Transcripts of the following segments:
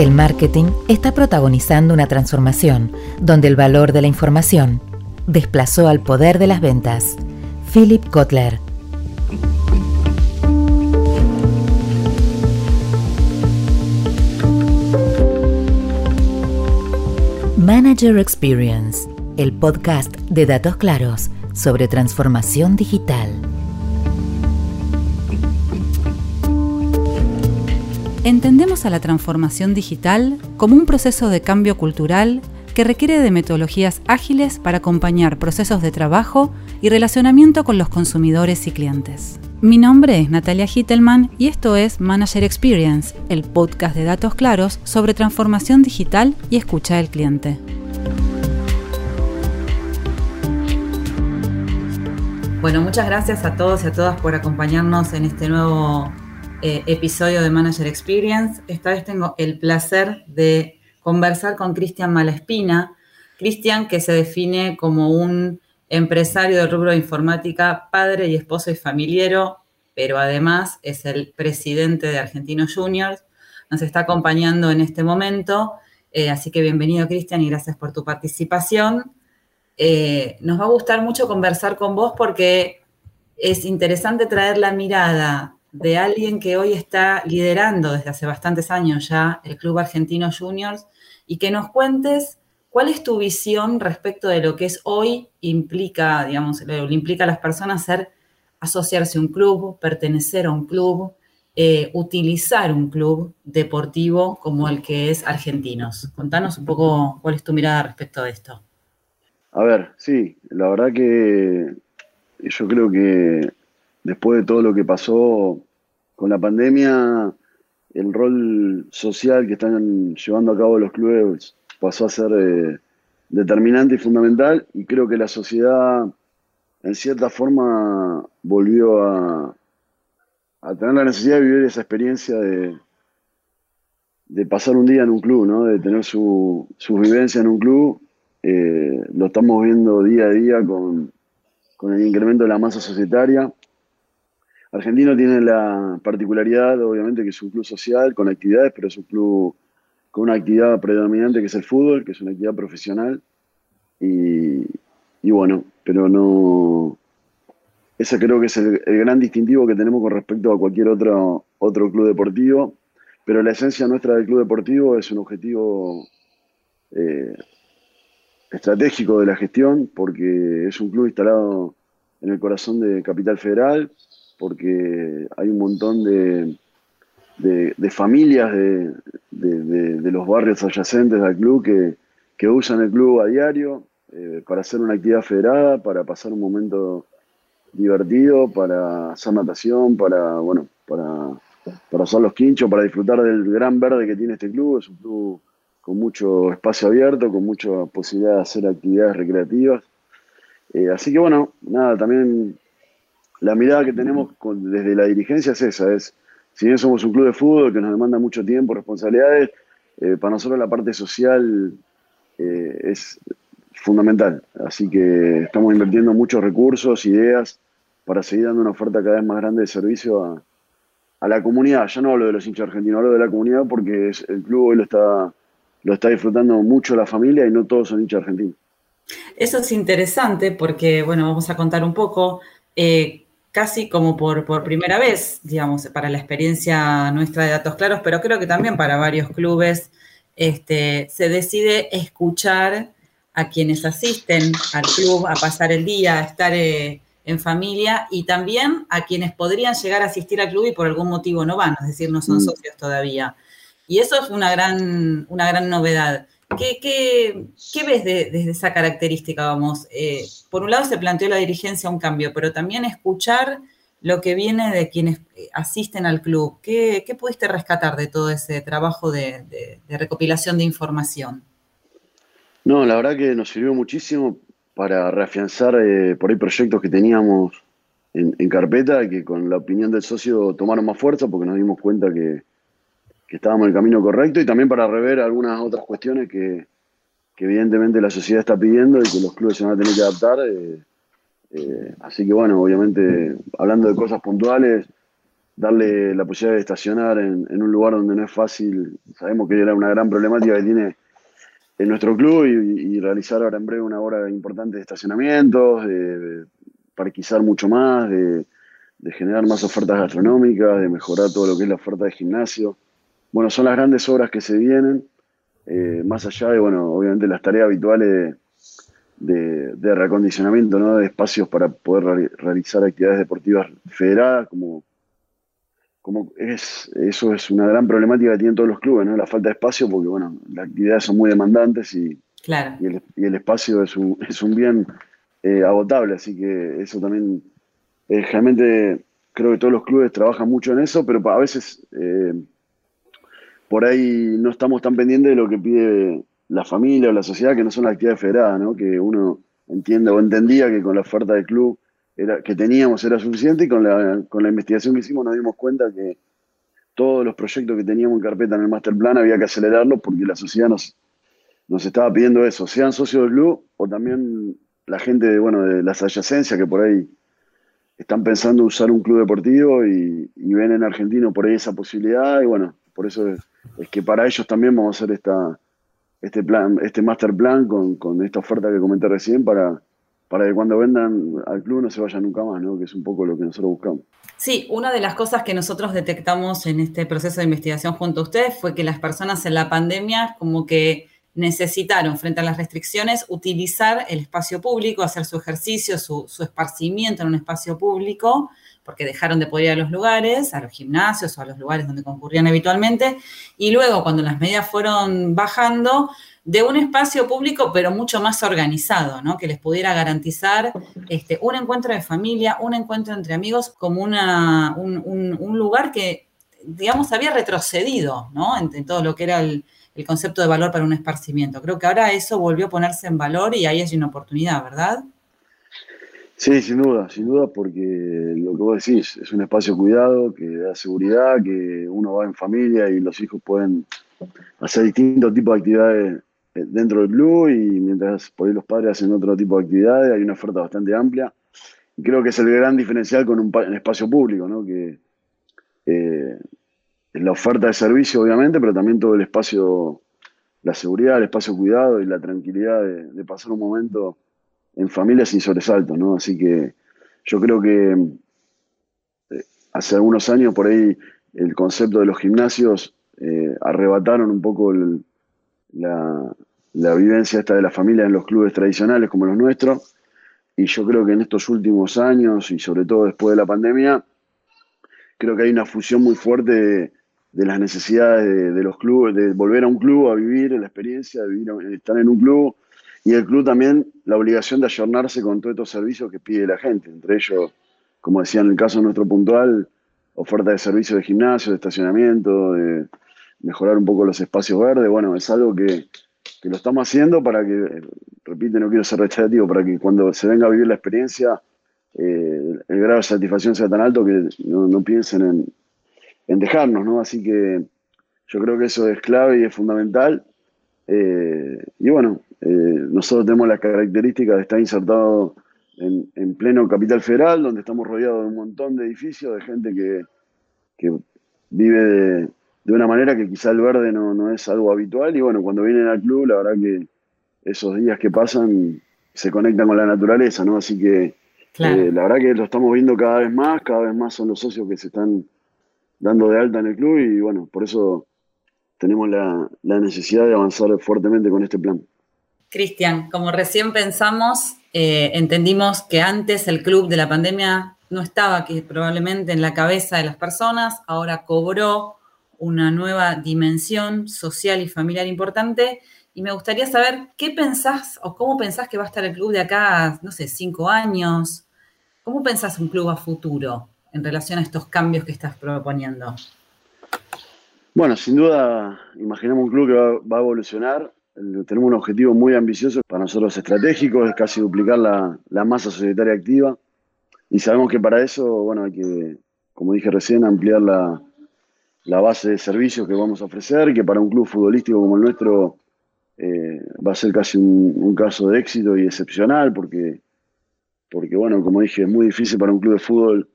El marketing está protagonizando una transformación donde el valor de la información desplazó al poder de las ventas. Philip Kotler. Manager Experience, el podcast de datos claros sobre transformación digital. Entendemos a la transformación digital como un proceso de cambio cultural que requiere de metodologías ágiles para acompañar procesos de trabajo y relacionamiento con los consumidores y clientes. Mi nombre es Natalia Hittelman y esto es Manager Experience, el podcast de datos claros sobre transformación digital y escucha del cliente. Bueno, muchas gracias a todos y a todas por acompañarnos en este nuevo eh, episodio de Manager Experience. Esta vez tengo el placer de conversar con Cristian Malespina. Cristian, que se define como un empresario del rubro de informática, padre y esposo y familiero, pero además es el presidente de Argentinos Juniors. Nos está acompañando en este momento, eh, así que bienvenido Cristian y gracias por tu participación. Eh, nos va a gustar mucho conversar con vos porque es interesante traer la mirada de alguien que hoy está liderando desde hace bastantes años ya el Club Argentino Juniors y que nos cuentes cuál es tu visión respecto de lo que es hoy implica, digamos, lo implica a las personas ser asociarse a un club, pertenecer a un club, eh, utilizar un club deportivo como el que es Argentinos. Contanos un poco cuál es tu mirada respecto de esto. A ver, sí, la verdad que yo creo que después de todo lo que pasó con la pandemia, el rol social que están llevando a cabo los clubes pasó a ser eh, determinante y fundamental y creo que la sociedad en cierta forma volvió a, tener la necesidad de vivir esa experiencia de, pasar un día en un club, ¿no? de tener su, su vivencia en un club. Eh, lo estamos viendo día a día con, con el incremento de la masa societaria Argentino tiene la particularidad, obviamente, que es un club social con actividades, pero es un club con una actividad predominante que es el fútbol, que es una actividad profesional. Y, bueno, pero no. Ese creo que es el, gran distintivo que tenemos con respecto a cualquier otro, otro club deportivo. Pero la esencia nuestra del club deportivo es un objetivo eh, estratégico de la gestión, porque es un club instalado en el corazón de Capital Federal, porque hay un montón de, de, familias de, de, los barrios adyacentes al club que, que usan el club a diario eh, para hacer una actividad federada, para pasar un momento divertido, para hacer natación, para, bueno, para, para usar los quinchos, para disfrutar del gran verde que tiene este club. Es un club con mucho espacio abierto, con mucha posibilidad de hacer actividades recreativas. Eh, así que bueno, nada, también la mirada que tenemos desde la dirigencia es esa, es, si bien somos un club de fútbol que nos demanda mucho tiempo, responsabilidades, eh, para nosotros la parte social eh, es fundamental. Así que estamos invirtiendo muchos recursos, ideas, para seguir dando una oferta cada vez más grande de servicio a, la comunidad. Ya no hablo de los hinchas argentinos, hablo de la comunidad porque el club hoy lo está, lo está disfrutando mucho la familia y no todos son hinchas argentinos. Eso es interesante porque, bueno, vamos a contar un poco. Eh, casi como por, por, primera vez, digamos, para la experiencia nuestra de Datos Claros, pero creo que también para varios clubes, este, se decide escuchar a quienes asisten al club a pasar el día, a estar eh, en familia y también a quienes podrían llegar a asistir al club y por algún motivo no van, es decir, no son mm. socios todavía. Y eso es una gran, una gran novedad. ¿Qué, ves desde esa característica? Vamos, eh, por un lado se planteó la dirigencia un cambio, pero también escuchar lo que viene de quienes eh, asisten al club. ¿Qué, pudiste rescatar de todo ese trabajo de, recopilación de información? No, la verdad que nos sirvió muchísimo para reafianzar eh, por ahí proyectos que teníamos en, en carpeta, que con la opinión del socio tomaron más fuerza porque nos dimos cuenta que, que estábamos en el camino correcto y también para rever algunas otras cuestiones que, evidentemente la sociedad está pidiendo y que los clubes se van a tener que adaptar. Eh, eh, así que bueno, obviamente hablando de cosas puntuales, darle la posibilidad de estacionar en, un lugar donde no es fácil. Sabemos que era una gran problemática que tiene en nuestro club y, realizar ahora en breve una hora importante de estacionamientos, de, parquizar mucho más, de, generar más ofertas gastronómicas, de mejorar todo lo que es la oferta de gimnasio. Bueno, son las grandes obras que se vienen, eh, más allá de, bueno, obviamente las tareas habituales de, de reacondicionamiento, ¿no? De espacios para poder realizar actividades deportivas federadas, como como es, eso es una gran problemática que tienen todos los clubes, ¿no? La falta de espacio, porque bueno, las actividades son muy demandantes y, y, el, espacio es un, es un bien eh, agotable, así que eso también, eh, realmente creo que todos los clubes trabajan mucho en eso, pero a veces eh, por ahí no estamos tan pendientes de lo que pide la familia o la sociedad, que no son las actividades federadas, ¿no? Que uno entiende o entendía que con la oferta del club que teníamos era suficiente y con la, con la investigación que hicimos nos dimos cuenta que todos los proyectos que teníamos en carpeta en el master plan había que acelerarlos porque la sociedad nos, nos estaba pidiendo eso, sean socios del club o también la gente de, bueno, de las adyacencias que por ahí están pensando usar un club deportivo y, ven en Argentino por ahí esa posibilidad y bueno, por eso es, que para ellos también vamos a hacer esta, este plan, este master plan con, con esta oferta que comenté recién para, para que cuando vendan al club no se vayan nunca más, ¿no? que es un poco lo que nosotros buscamos. Sí, una de las cosas que nosotros detectamos en este proceso de investigación junto a ustedes fue que las personas en la pandemia como que necesitaron, frente a las restricciones, utilizar el espacio público, hacer su ejercicio, su, su esparcimiento en un espacio público, porque dejaron de poder ir a los lugares, a los gimnasios o a los lugares donde concurrían habitualmente, y luego cuando las medidas fueron bajando, de un espacio público, pero mucho más organizado, ¿no? Que les pudiera garantizar este, un encuentro de familia, un encuentro entre amigos, como una, un, lugar que, digamos, había retrocedido, ¿no? En, todo lo que era el, concepto de valor para un esparcimiento. Creo que ahora eso volvió a ponerse en valor y ahí hay una oportunidad, ¿verdad? Sí, sin duda, sin duda, porque lo que vos decís es un espacio cuidado, que da seguridad, que uno va en familia y los hijos pueden hacer distintos tipos de actividades eh, dentro del club y mientras por ahí los padres hacen otro tipo de actividades, hay una oferta bastante amplia. Creo que es el gran diferencial con un, espacio público, ¿no? que eh, la oferta de servicio, obviamente, pero también todo el espacio, la seguridad, el espacio cuidado y la tranquilidad de, pasar un momento en familia sin sobresalto. ¿no? Así que yo creo que eh, hace algunos años por ahí el concepto de los gimnasios arrebataron un poco la, vivencia esta de la familia en los clubes tradicionales como los nuestros. Y yo creo que en estos últimos años y sobre todo después de la pandemia, creo que hay una fusión muy fuerte de, las necesidades de, los clubes, de volver a un club a vivir la experiencia, de, vivir, estar en un club y el club también la obligación de ayornarse con todos estos servicios que pide la gente, entre ellos, como decía en el caso nuestro puntual, oferta de servicios de gimnasio, de estacionamiento, de, mejorar un poco los espacios verdes. Bueno, es algo que, lo estamos haciendo para que, repite, no quiero ser reiterativo, para que cuando se venga a vivir la experiencia, eh, el grado de satisfacción sea tan alto que no, piensen en, dejarnos, ¿no? Así que yo creo que eso es clave y es fundamental. Eh, y bueno, eh, nosotros tenemos las características de estar insertado en, en, pleno Capital Federal, donde estamos rodeados de un montón de edificios, de gente que, que vive de, de una manera que quizá el verde no, es algo habitual. Y bueno, cuando vienen al club, la verdad que esos días que pasan se conectan con la naturaleza, ¿no? Así que eh, la verdad que lo estamos viendo cada vez más, cada vez más son los socios que se están dando de alta en el club y bueno, por eso tenemos la, necesidad de avanzar fuertemente con este plan. Cristian, como recién pensamos, eh, entendimos que antes el club de la pandemia no estaba aquí probablemente en la cabeza de las personas, ahora cobró una nueva dimensión social y familiar importante. Y me gustaría saber qué pensás o cómo pensás que va a estar el club de acá, no sé, cinco años. ¿Cómo pensás un club a futuro en relación a estos cambios que estás proponiendo? Bueno, sin duda, imaginamos un club que va, a evolucionar. Tenemos un objetivo muy ambicioso, para nosotros estratégico, es casi duplicar la, la masa societaria activa. Y sabemos que para eso, bueno, hay que, como dije recién, ampliar la, la base de servicios que vamos a ofrecer, que para un club futbolístico como el nuestro eh, va a ser casi un, caso de éxito y excepcional, porque, porque, bueno, como dije, es muy difícil para un club de fútbol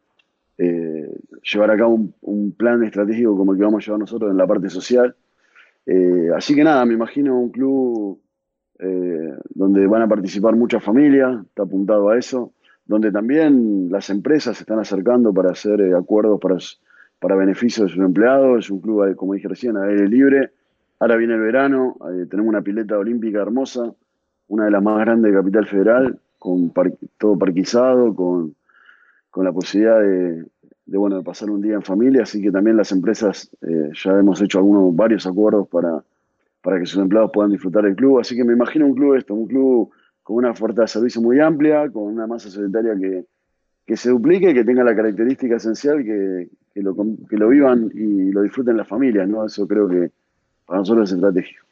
eh, llevar a cabo un, plan estratégico como el que vamos a llevar nosotros en la parte social. Eh, así que nada, me imagino un club eh, donde van a participar muchas familias, está apuntado a eso, donde también las empresas se están acercando para hacer acuerdos para, para beneficio de sus empleados, es un club, como dije recién, a aire libre. Ahora viene el verano, tenemos una pileta olímpica hermosa, una de las más grandes de Capital Federal, con todo parquizado, con con la posibilidad de, bueno, de pasar un día en familia, así que también las empresas eh, ya hemos hecho algunos, varios acuerdos para, para que sus empleados puedan disfrutar del club, así que me imagino un club esto, un club con una oferta de servicio muy amplia, con una masa sedentaria que, que se duplique, que tenga la característica esencial, que, que, lo, que lo vivan y lo disfruten las familias, ¿no? Eso creo que para nosotros es estratégico.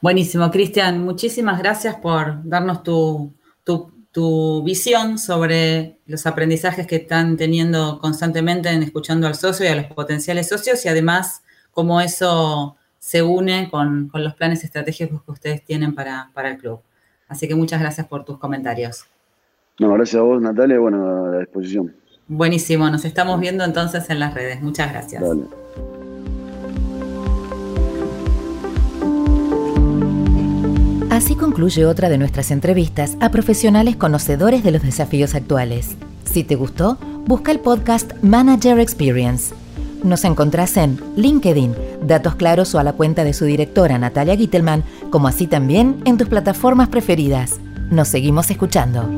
Buenísimo, Cristian, muchísimas gracias por darnos tu, tu tu visión sobre los aprendizajes que están teniendo constantemente en escuchando al socio y a los potenciales socios y además cómo eso se une con, los planes estratégicos que ustedes tienen para, el club. Así que muchas gracias por tus comentarios. No, gracias a vos, Natalia, bueno, a la disposición. Buenísimo, nos estamos viendo entonces en las redes. Muchas gracias. Así concluye otra de nuestras entrevistas a profesionales conocedores de los desafíos actuales. Si te gustó, busca el podcast Manager Experience. Nos encontrás en LinkedIn, datos claros o a la cuenta de su directora Natalia Gittelman, como así también en tus plataformas preferidas. Nos seguimos escuchando.